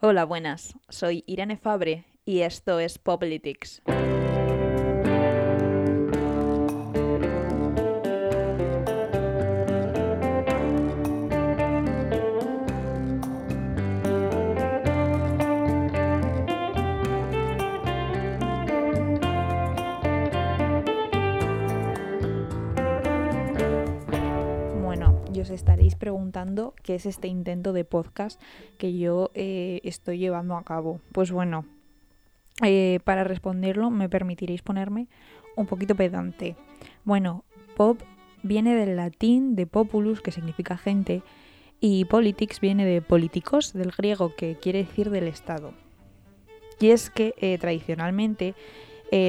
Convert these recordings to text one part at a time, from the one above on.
Hola, buenas. Soy Irene Fabre y esto es Politics. Preguntando qué es este intento de podcast que yo eh, estoy llevando a cabo. Pues bueno, eh, para responderlo me permitiréis ponerme un poquito pedante. Bueno, pop viene del latín de populus, que significa gente, y politics viene de políticos, del griego, que quiere decir del Estado. Y es que eh, tradicionalmente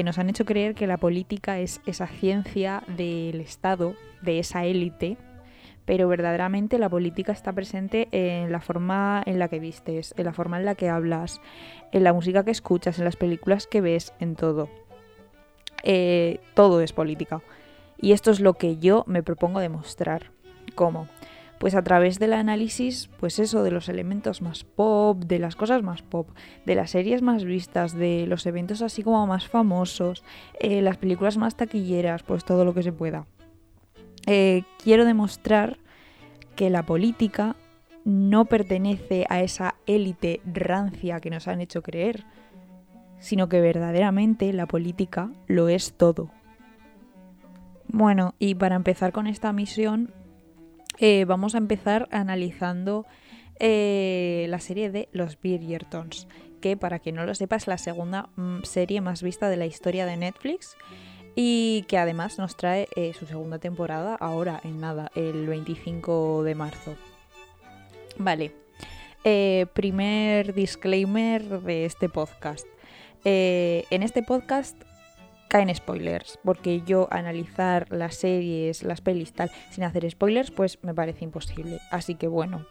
nos han hecho creer que la política es esa ciencia del Estado, de esa élite, pero verdaderamente la política está presente en la forma en la que vistes, en la forma en la que hablas, en la música que escuchas, en las películas que ves, en todo. Eh, todo es política. Y esto es lo que yo me propongo demostrar. ¿Cómo? Pues a través del análisis, pues eso, de los elementos más pop, de las cosas más pop, de las series más vistas, de los eventos así como más famosos, eh, las películas más taquilleras, pues todo lo que se pueda. Eh, quiero demostrar que la política no pertenece a esa élite rancia que nos han hecho creer, sino que verdaderamente la política lo es todo. Bueno, y para empezar con esta misión, eh, vamos a empezar analizando eh, la serie de Los Bridgertons, que para quien no lo sepa es la segunda mm, serie más vista de la historia de Netflix y que además nos trae eh, su segunda temporada ahora en nada, el 25 de marzo. Vale, eh, primer disclaimer de este podcast. Eh, en este podcast caen spoilers, porque yo analizar las series, las pelis tal, sin hacer spoilers, pues me parece imposible. Así que bueno,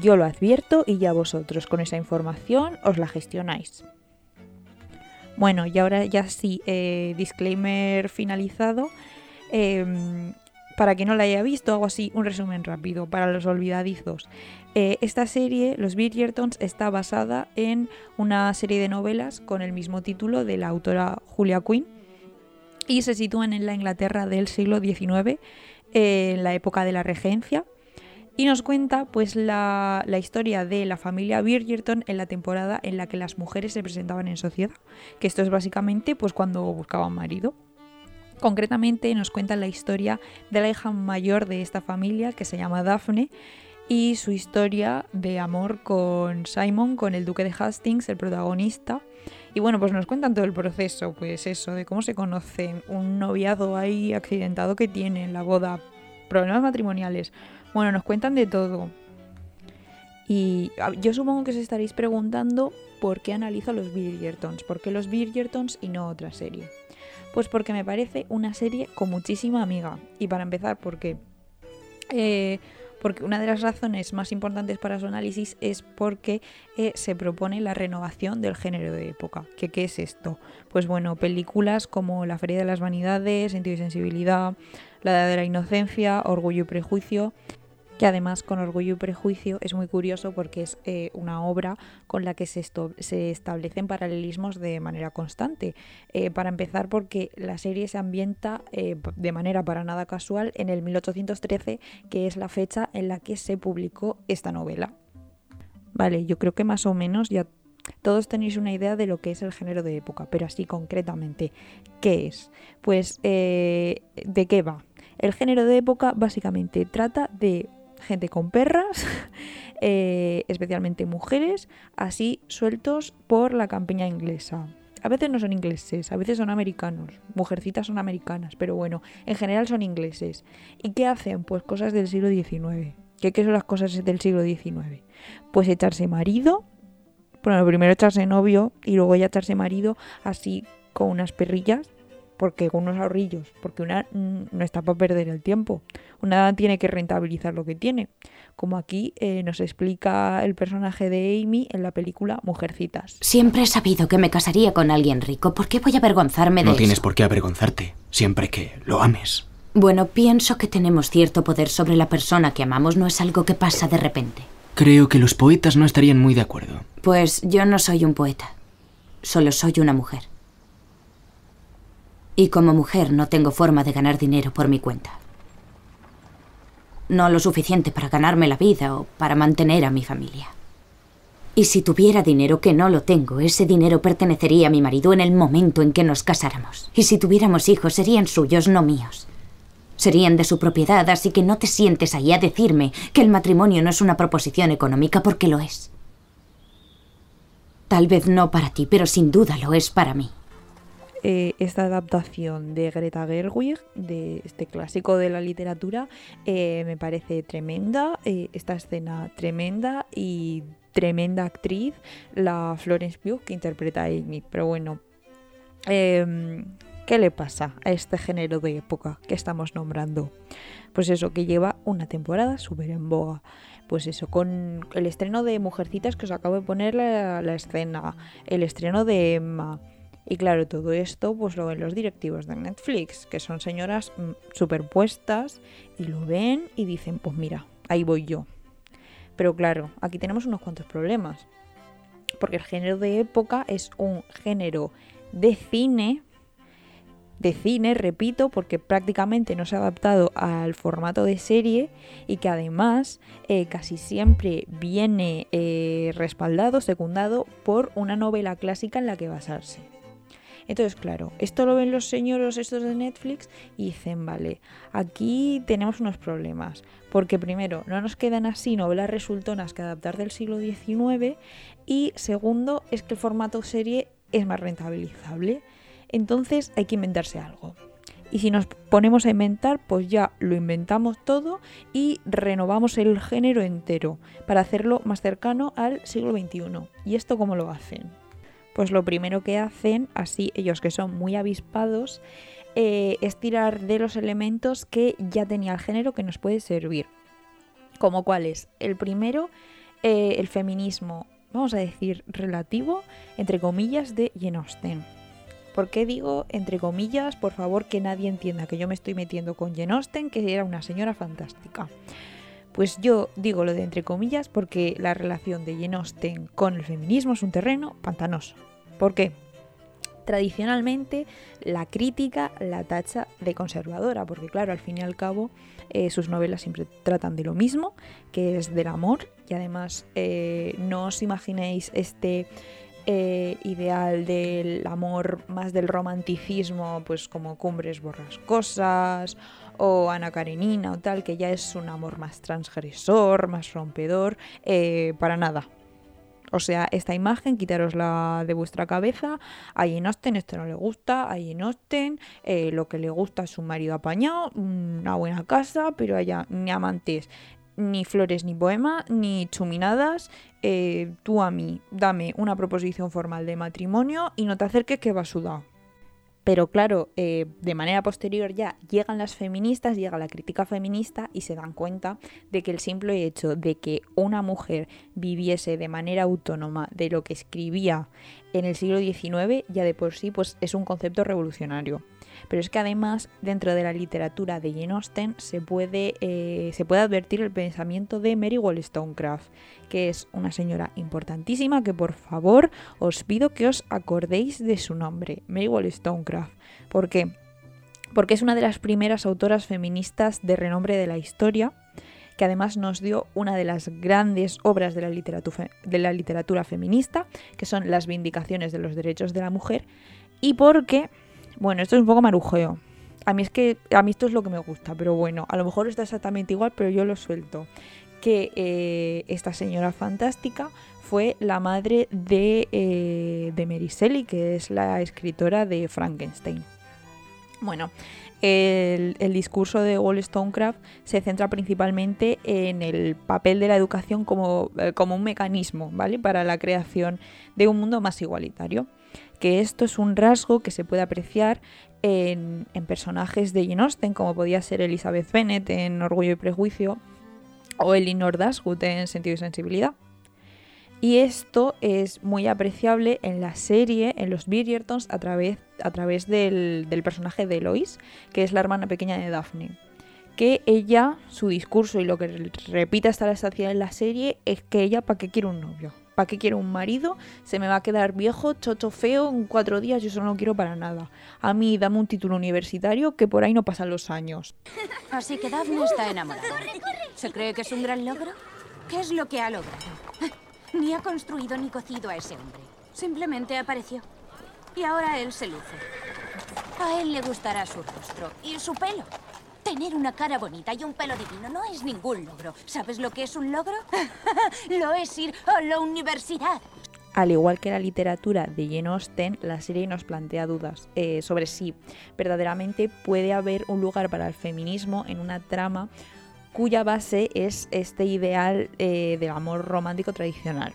yo lo advierto y ya vosotros con esa información os la gestionáis. Bueno, y ahora ya sí, eh, disclaimer finalizado. Eh, para quien no la haya visto, hago así un resumen rápido para los olvidadizos. Eh, esta serie, Los Bridgertons, está basada en una serie de novelas con el mismo título de la autora Julia Quinn y se sitúan en la Inglaterra del siglo XIX, en la época de la Regencia. Y nos cuenta pues la, historia de la familia Bridgerton en la temporada en la que las mujeres se presentaban en sociedad. Que esto es básicamente pues cuando buscaban marido. Concretamente nos cuenta la historia de la hija mayor de esta familia que se llama Daphne y su historia de amor con Simon, con el duque de Hastings, el protagonista. Y bueno, pues nos cuentan todo el proceso, pues eso, de cómo se conocen, un noviado ahí accidentado que tienen, la boda, problemas matrimoniales. Bueno, nos cuentan de todo. Y yo supongo que os estaréis preguntando por qué analizo los Bridgertons, por qué los Bridgertons y no otra serie. Pues porque me parece una serie con muchísima amiga. Y para empezar, porque eh, porque una de las razones más importantes para su análisis es porque eh, se propone la renovación del género de época. ¿Qué, ¿Qué es esto? Pues bueno, películas como La Feria de las Vanidades, Sentido y Sensibilidad, La Edad de la Inocencia, Orgullo y Prejuicio que además con Orgullo y Prejuicio es muy curioso porque es eh, una obra con la que se, se, establecen paralelismos de manera constante. Eh, para empezar porque la serie se ambienta eh, de manera para nada casual en el 1813, que es la fecha en la que se publicó esta novela. Vale, yo creo que más o menos ya todos tenéis una idea de lo que es el género de época, pero así concretamente, ¿qué es? Pues, ¿de qué va? El género de época básicamente trata de gente con perras, eh, especialmente mujeres, así sueltos por la campiña inglesa. A veces no son ingleses, a veces son americanos. Mujercitas son americanas, pero bueno, en general son ingleses. ¿Y qué hacen? Pues cosas del siglo XIX. ¿Qué, qué son las cosas del siglo XIX? Pues echarse marido, bueno, primero echarse novio y luego ya echarse marido así con unas perrillas porque con unos ahorrillos, porque una no está para perder el tiempo, una tiene que rentabilizar lo que tiene, como aquí eh, nos explica el personaje de Amy en la película Mujercitas. Siempre he sabido que me casaría con alguien rico, ¿por qué voy a avergonzarme de No eso? tienes por qué avergonzarte, siempre que lo ames. Bueno, pienso que tenemos cierto poder sobre la persona que amamos, no es algo que pasa de repente. Creo que los poetas no estarían muy de acuerdo. Pues yo no soy un poeta. Solo soy una mujer. Y como mujer no tengo forma de ganar dinero por mi cuenta. No lo suficiente para ganarme la vida o para mantener a mi familia. Y si tuviera dinero, que no lo tengo, ese dinero pertenecería a mi marido en el momento en que nos casáramos. Y si tuviéramos hijos, serían suyos, no míos. Serían de su propiedad, así que no te sientes ahí a decirme que el matrimonio no es una proposición económica porque lo es. Tal vez no para ti, pero sin duda lo es para mí. Eh, esta adaptación de Greta Gerwig, de este clásico de la literatura, eh, me parece tremenda. Eh, esta escena tremenda y tremenda actriz, la Florence Pugh, que interpreta a Amy. Pero bueno, em, ¿qué le pasa a este género de época que estamos nombrando? Pues eso, que lleva una temporada súper en boga. Pues eso, con el estreno de Mujercitas que os acabo de poner la, la escena, el estreno de Emma. Y claro, todo esto pues lo ven los directivos de Netflix, que son señoras mm, superpuestas y lo ven y dicen, pues mira, ahí voy yo. Pero claro, aquí tenemos unos cuantos problemas. Porque el género de época es un género de cine, de cine, repito, porque prácticamente no se ha adaptado al formato de serie y que además eh, casi siempre viene eh, respaldado, secundado por una novela clásica en la que basarse. Entonces, claro, esto lo ven los señoros estos de Netflix y dicen, vale, aquí tenemos unos problemas. Porque primero, no nos quedan así novelas resultonas que adaptar del siglo XIX. Y segundo, es que el formato serie es más rentabilizable. Entonces hay que inventarse algo. Y si nos ponemos a inventar, pues ya lo inventamos todo y renovamos el género entero para hacerlo más cercano al siglo XXI. ¿Y esto cómo lo hacen? Pues lo primero que hacen, así ellos que son muy avispados, eh, es tirar de los elementos que ya tenía el género que nos puede servir. Como cuáles? El primero, eh, el feminismo, vamos a decir, relativo, entre comillas, de Jane Austen. ¿Por qué digo entre comillas? Por favor, que nadie entienda que yo me estoy metiendo con Jane que era una señora fantástica. Pues yo digo lo de entre comillas porque la relación de Jane Austen con el feminismo es un terreno pantanoso. ¿Por qué? Tradicionalmente la crítica la tacha de conservadora, porque claro, al fin y al cabo eh, sus novelas siempre tratan de lo mismo, que es del amor, y además eh, no os imaginéis este eh, ideal del amor más del romanticismo, pues como Cumbres Borrascosas o Ana Karenina o tal, que ya es un amor más transgresor, más rompedor, eh, para nada. O sea, esta imagen, quitárosla de vuestra cabeza. A Jane Austen esto no le gusta. A Jane Austen eh, lo que le gusta es un marido apañado, una buena casa, pero allá ni amantes, ni flores, ni poema, ni chuminadas. Eh, tú a mí, dame una proposición formal de matrimonio y no te acerques que va sudado. Pero claro, eh, de manera posterior ya llegan las feministas, llega la crítica feminista y se dan cuenta de que el simple hecho de que una mujer viviese de manera autónoma de lo que escribía en el siglo XIX ya de por sí pues, es un concepto revolucionario. Pero es que además dentro de la literatura de Jane Austen se puede, eh, se puede advertir el pensamiento de Mary Wollstonecraft, que es una señora importantísima que por favor os pido que os acordéis de su nombre, Mary Wollstonecraft. ¿Por qué? Porque es una de las primeras autoras feministas de renombre de la historia que además nos dio una de las grandes obras de la, literatura, de la literatura feminista, que son las Vindicaciones de los Derechos de la Mujer, y porque bueno, esto es un poco marujeo. A mí es que a mí esto es lo que me gusta, pero bueno, a lo mejor está exactamente igual, pero yo lo suelto. Que eh, esta señora fantástica fue la madre de, eh, de Mary Shelley, que es la escritora de Frankenstein. Bueno, el, discurso de Wollstonecraft se centra principalmente en el papel de la educación como, eh, como un mecanismo, ¿vale? Para la creación de un mundo más igualitario que esto es un rasgo que se puede apreciar en, personajes de Jane Austen, como podía ser Elizabeth Bennet en Orgullo y Prejuicio o Elinor Dashwood en Sentido y Sensibilidad. Y esto es muy apreciable en la serie, en los Bridgertons, a través, a través del, del personaje de Lois, que es la hermana pequeña de Daphne que ella, su discurso y lo que repite hasta la estación en la serie es que ella para qué quiere un novio. ¿Para qué quiero un marido? Se me va a quedar viejo, chocho feo, en cuatro días, yo eso no lo quiero para nada. A mí dame un título universitario que por ahí no pasan los años. Así que Daphne está enamorada. ¿Se cree que es un gran logro? ¿Qué es lo que ha logrado? Ni ha construido ni cocido a ese hombre. Simplemente apareció. Y ahora él se luce. A él le gustará su rostro y su pelo. Tener una cara bonita y un pelo divino no es ningún logro. ¿Sabes lo que es un logro? lo es ir a la universidad. Al igual que la literatura de Jane Austen, la serie nos plantea dudas eh, sobre si verdaderamente puede haber un lugar para el feminismo en una trama cuya base es este ideal eh, del amor romántico tradicional.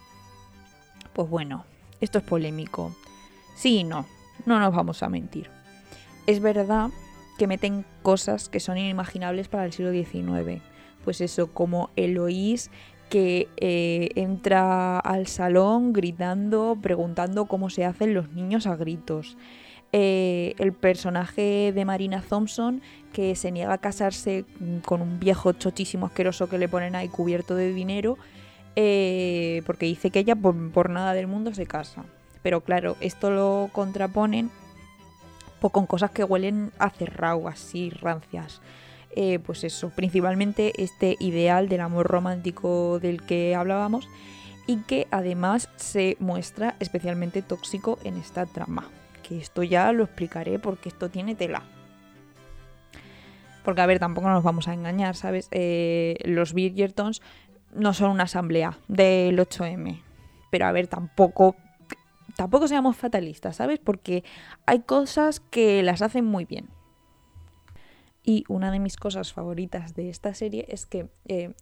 Pues bueno, esto es polémico. Sí y no, no nos vamos a mentir. Es verdad que meten cosas que son inimaginables para el siglo XIX. Pues eso, como Eloís que eh, entra al salón gritando, preguntando cómo se hacen los niños a gritos. Eh, el personaje de Marina Thompson que se niega a casarse con un viejo chochísimo asqueroso que le ponen ahí cubierto de dinero eh, porque dice que ella por, nada del mundo se casa. Pero claro, esto lo contraponen pues, con cosas que huelen a cerrado, así rancias. Eh, pues eso, principalmente este ideal del amor romántico del que hablábamos y que además se muestra especialmente tóxico en esta trama. Esto ya lo explicaré porque esto tiene tela. Porque a ver, tampoco nos vamos a engañar, ¿sabes? Eh, los Bridgertons no son una asamblea del 8M. Pero a ver, tampoco tampoco seamos fatalistas, ¿sabes? Porque hay cosas que las hacen muy bien. Y una de mis cosas favoritas de esta serie es que eh,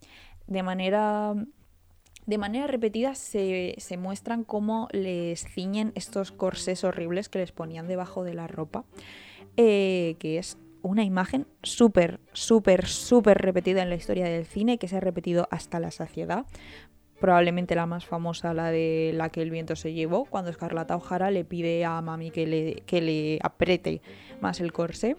de manera de manera repetida se, muestran cómo les ciñen estos corsés horribles que les ponían debajo de la ropa, eh, que es una imagen súper, súper, súper repetida en la historia del cine, que se ha repetido hasta la saciedad. Probablemente la más famosa, la de la que el viento se llevó, cuando Escarlata O'Hara le pide a Mami que le, que le apriete más el corsé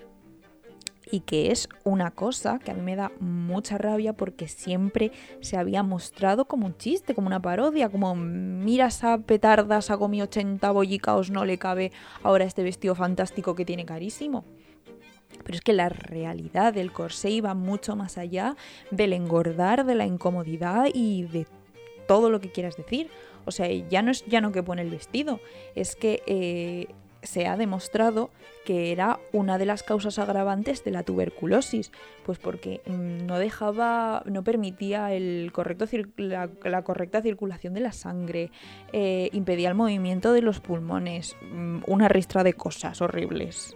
y que es una cosa que a mí me da mucha rabia porque siempre se había mostrado como un chiste, como una parodia, como mira esa petarda, ha comido 80 bollicaos, no le cabe ahora este vestido fantástico que tiene carísimo. Pero es que la realidad del corsé iba mucho más allá del engordar, de la incomodidad y de todo lo que quieras decir. O sea, ya no es ya no que pone el vestido, es que eh, se ha demostrado que era una de las causas agravantes de la tuberculosis, pues porque mm, no dejaba, no permitía el correcto la, correcta circulación de la sangre, eh, impedía el movimiento de los pulmones, mm, una ristra de cosas horribles.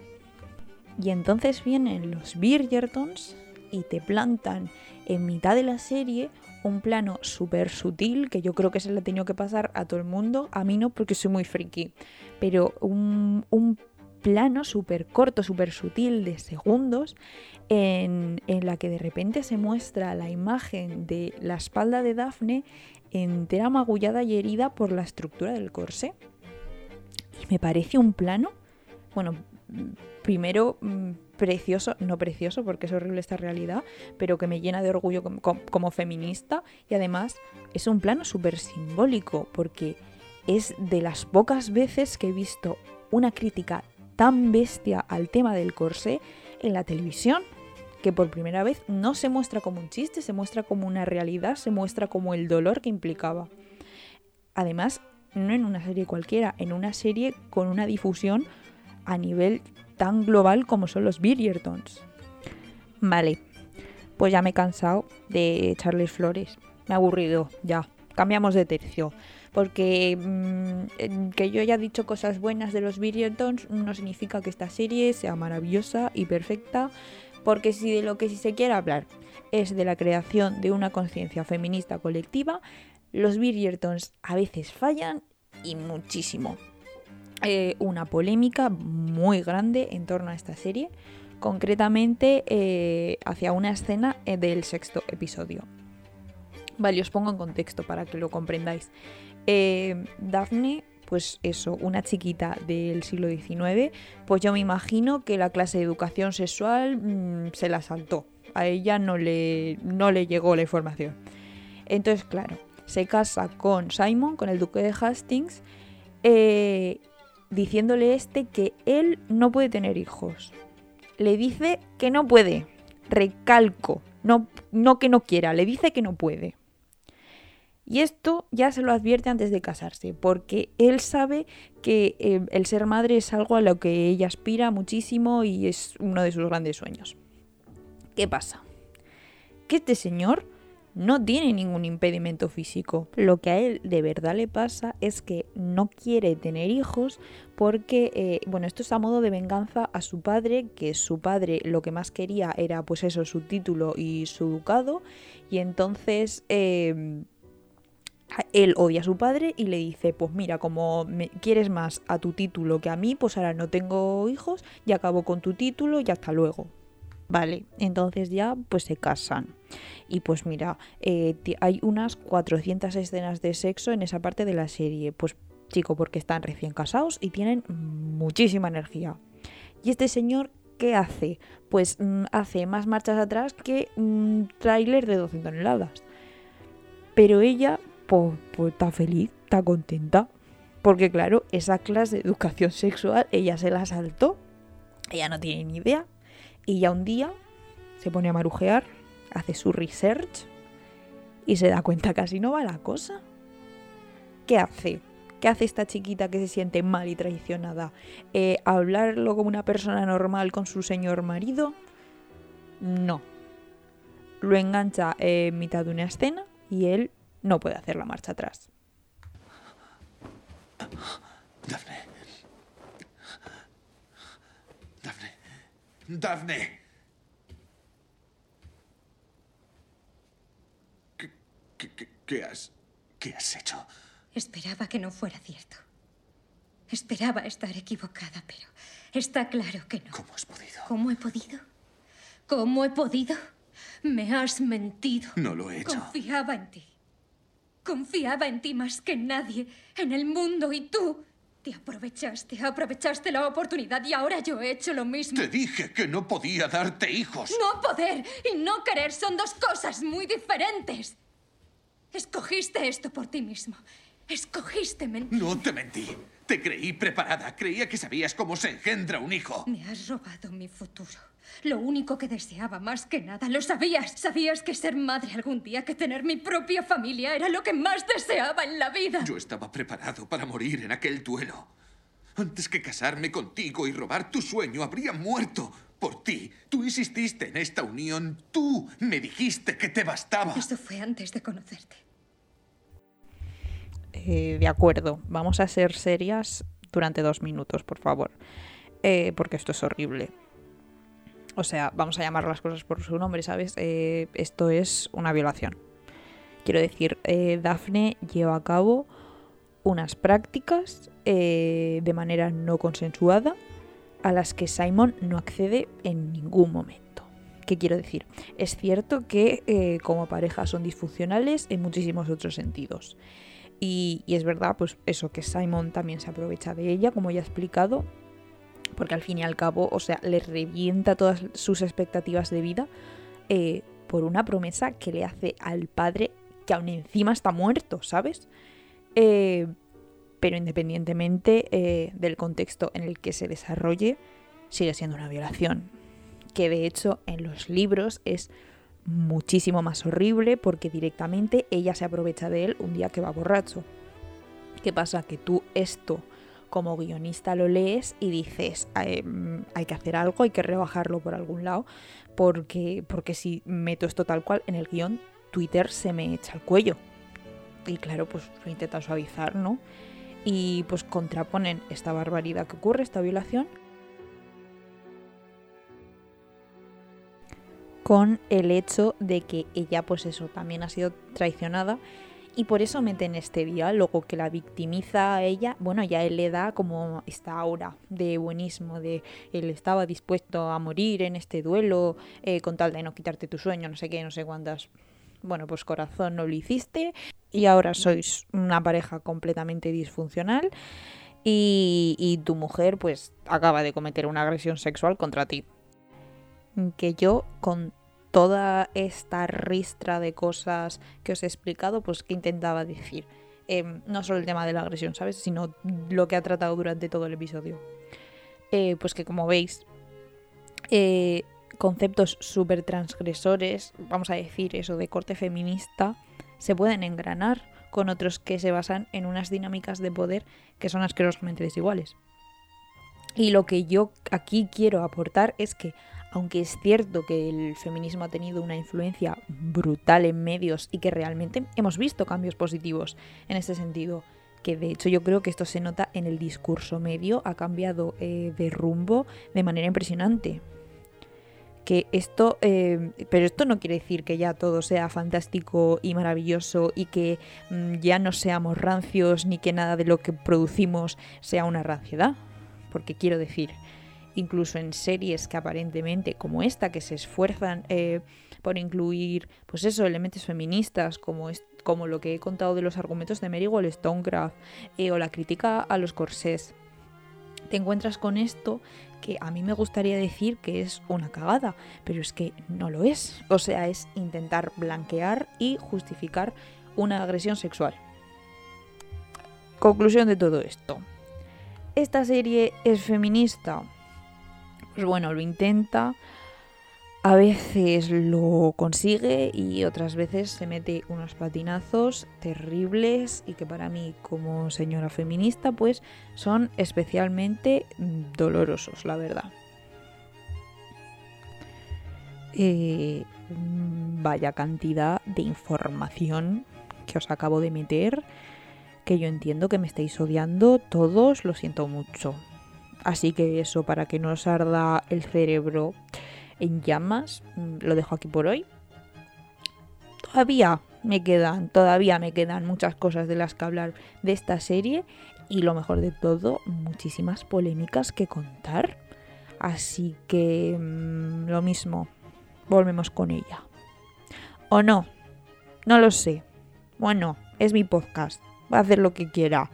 Y entonces vienen los Bridgertons y te plantan en mitad de la serie un plano súper sutil que yo creo que se le ha tenido que pasar a todo el mundo, a mí no porque soy muy friki, pero un, plano súper corto, súper sutil de segundos en, en, la que de repente se muestra la imagen de la espalda de Daphne entera magullada y herida por la estructura del corsé. Y me parece un plano, bueno, primero mm, precioso, no precioso porque es horrible esta realidad, pero que me llena de orgullo como, feminista y además es un plano súper simbólico porque es de las pocas veces que he visto una crítica tan bestia al tema del corsé en la televisión que por primera vez no se muestra como un chiste, se muestra como una realidad, se muestra como el dolor que implicaba. Además, no en una serie cualquiera, en una serie con una difusión a nivel tan global como son los Bridgertons. Vale, pues ya me he cansado de echarles flores. Me ha aburrido, ya. Cambiamos de tercio. Porque mm, que yo haya dicho cosas buenas de los Bridgertons no significa que esta serie sea maravillosa y perfecta. Porque si de lo que sí se quiere hablar es de la creación de una conciencia feminista colectiva, los Bridgertons a veces fallan y muchísimo. Eh, una polémica muy grande en torno a esta serie, concretamente eh, hacia una escena eh, del sexto episodio. Vale, os pongo en contexto para que lo comprendáis. Daphne, pues eso, una chiquita del siglo XIX, pues yo me imagino que la clase de educación sexual mm, se la saltó. A ella no le, no le llegó la información. Entonces, claro, se casa con Simon, con el duque de Hastings, diciéndole este que él no puede tener hijos. Le dice que no puede. Recalco, no, no que no quiera, le dice que no puede. Y esto ya se lo advierte antes de casarse, porque él sabe que eh, el ser madre es algo a lo que ella aspira muchísimo y es uno de sus grandes sueños. ¿Qué pasa? Que este señor no tiene ningún impedimento físico. Lo que a él de verdad le pasa es que no quiere tener hijos porque, eh, bueno, esto es a modo de venganza a su padre, que su padre lo que más quería era pues eso, su título y su ducado, y entonces... Eh, él odia a su padre y le dice, pues mira, como me quieres más a tu título que a mí, pues ahora no tengo hijos y acabo con tu título y hasta luego. Vale, entonces ya pues se casan. Y pues mira, eh, hay unas 400 escenas de sexo en esa parte de la serie. Pues chico, porque están recién casados y tienen muchísima energía. Y este señor, ¿qué hace? Pues mm, hace más marchas atrás que un tráiler de 12 toneladas. Pero ella, pues, está feliz, está contenta. Porque claro, esa clase de educación sexual ella se la saltó. Ella no tiene ni idea. Y ya un día se pone a marujear, hace su research y se da cuenta que así no va la cosa. ¿Qué hace? ¿Qué hace esta chiquita que se siente mal y traicionada? Eh, ¿Hablarlo como una persona normal con su señor marido? No. Lo engancha en mitad de una escena y él no puede hacer la marcha atrás. Dafne. Dafne. Dafne. ¿Qué, qué, qué, qué has, qué has hecho? Esperaba que no fuera cierto. Esperaba estar equivocada, pero está claro que no. ¿Cómo has podido? ¿Cómo he podido? ¿Cómo he podido? Me has mentido. No lo he hecho. Confiaba en ti. Confiaba en ti más que nadie en el mundo y tú te aprovechaste, aprovechaste la oportunidad y ahora yo he hecho lo mismo. Te dije que no podía darte hijos. No poder y no querer son dos cosas muy diferentes. Escogiste esto por ti mismo. Escogiste mentir. No te mentí. Te creí preparada. Creía que sabías cómo se engendra un hijo. Me has robado mi futuro. Lo único que deseaba más que nada, lo sabías. Sabías que ser madre algún día, que tener mi propia familia era lo que más deseaba en la vida. Yo estaba preparado para morir en aquel duelo. Antes que casarme contigo y robar tu sueño, habría muerto por ti. Tú insististe en esta unión. Tú me dijiste que te bastaba. Eso fue antes de conocerte. Eh, de acuerdo, vamos a ser serias durante dos minutos, por favor. Eh, porque esto es horrible. O sea, vamos a llamar las cosas por su nombre, ¿sabes? Eh, esto es una violación. Quiero decir, eh, Daphne lleva a cabo unas prácticas eh, de manera no consensuada a las que Simon no accede en ningún momento. ¿Qué quiero decir? Es cierto que eh, como pareja son disfuncionales en muchísimos otros sentidos. Y es verdad, pues eso, que Simon también se aprovecha de ella, como ya he explicado, porque al fin y al cabo, o sea, le revienta todas sus expectativas de vida eh, por una promesa que le hace al padre que aún encima está muerto, ¿sabes? Eh, pero independientemente eh, del contexto en el que se desarrolle, sigue siendo una violación. Que de hecho en los libros es muchísimo más horrible porque directamente ella se aprovecha de él un día que va borracho. ¿Qué pasa? Que tú esto como guionista lo lees y dices, "Eh, mm, hay que hacer algo, hay que rebajarlo por algún lado, porque, porque si meto esto tal cual en el guion, Twitter se me echa al cuello. Y claro, pues lo intenta suavizar, ¿no? Y pues contraponen esta barbaridad que ocurre, esta violación, con el hecho de que ella, pues eso, también ha sido traicionada y por eso meten este diálogo que la victimiza a ella. Bueno, ya él le da como esta aura de buenismo, de él estaba dispuesto a morir en este duelo eh, con tal de no quitarte tu sueño, no sé qué, no sé cuántas. Bueno, pues corazón no lo hiciste y ahora sois una pareja completamente disfuncional y, y tu mujer pues acaba de cometer una agresión sexual contra ti. Que yo con toda esta ristra de cosas que os he explicado, pues que intentaba decir. Em, no solo el tema de la agresión, ¿sabes? Sino lo que ha tratado durante todo el episodio. Eh, pues que como veis, eh, conceptos súper transgresores, vamos a decir eso de corte feminista, se pueden engranar con otros que se basan en unas dinámicas de poder que son asquerosamente desiguales. Y lo que yo aquí quiero aportar es que, aunque es cierto que el feminismo ha tenido una influencia brutal en medios y que realmente hemos visto cambios positivos en este sentido, que de hecho yo creo que esto se nota en el discurso medio, ha cambiado eh, de rumbo de manera impresionante que esto, eh, pero esto no quiere decir que ya todo sea fantástico y maravilloso y que mm, ya no seamos rancios ni que nada de lo que producimos sea una ranciedad. Porque quiero decir, incluso en series que aparentemente, como esta, que se esfuerzan eh, por incluir, pues eso, elementos feministas, como, como lo que he contado de los argumentos de Mary Wollstonecraft, eh, o la crítica a los corsés, te encuentras con esto que a mí me gustaría decir que es una cagada, pero es que no lo es. O sea, es intentar blanquear y justificar una agresión sexual. Conclusión de todo esto. ¿Esta serie es feminista? Pues bueno, lo intenta. A veces lo consigue y otras veces se mete unos patinazos terribles y que para mí como señora feminista pues son especialmente dolorosos, la verdad. Eh, vaya cantidad de información que os acabo de meter, que yo entiendo que me estáis odiando todos, lo siento mucho. Así que eso, para que no os arda el cerebro en llamas. Mm, lo dejo aquí por hoy. Todavía me quedan, todavía me quedan muchas cosas de las que hablar de esta serie y lo mejor de todo, muchísimas polémicas que contar. Así que mm, lo mismo, volvemos con ella. ¿O no? No lo sé. Bueno, es mi podcast. Va a hacer lo que quiera.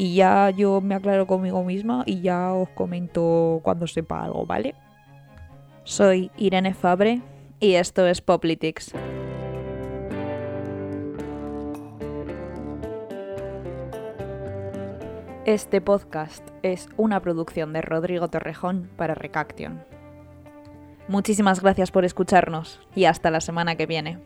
Y ya yo me aclaro conmigo misma y ya os comento cuando sepa algo, ¿vale? Soy Irene Fabre y esto es Poplitics. Este podcast es una producción de Rodrigo Torrejón para Recaction. Muchísimas gracias por escucharnos y hasta la semana que viene.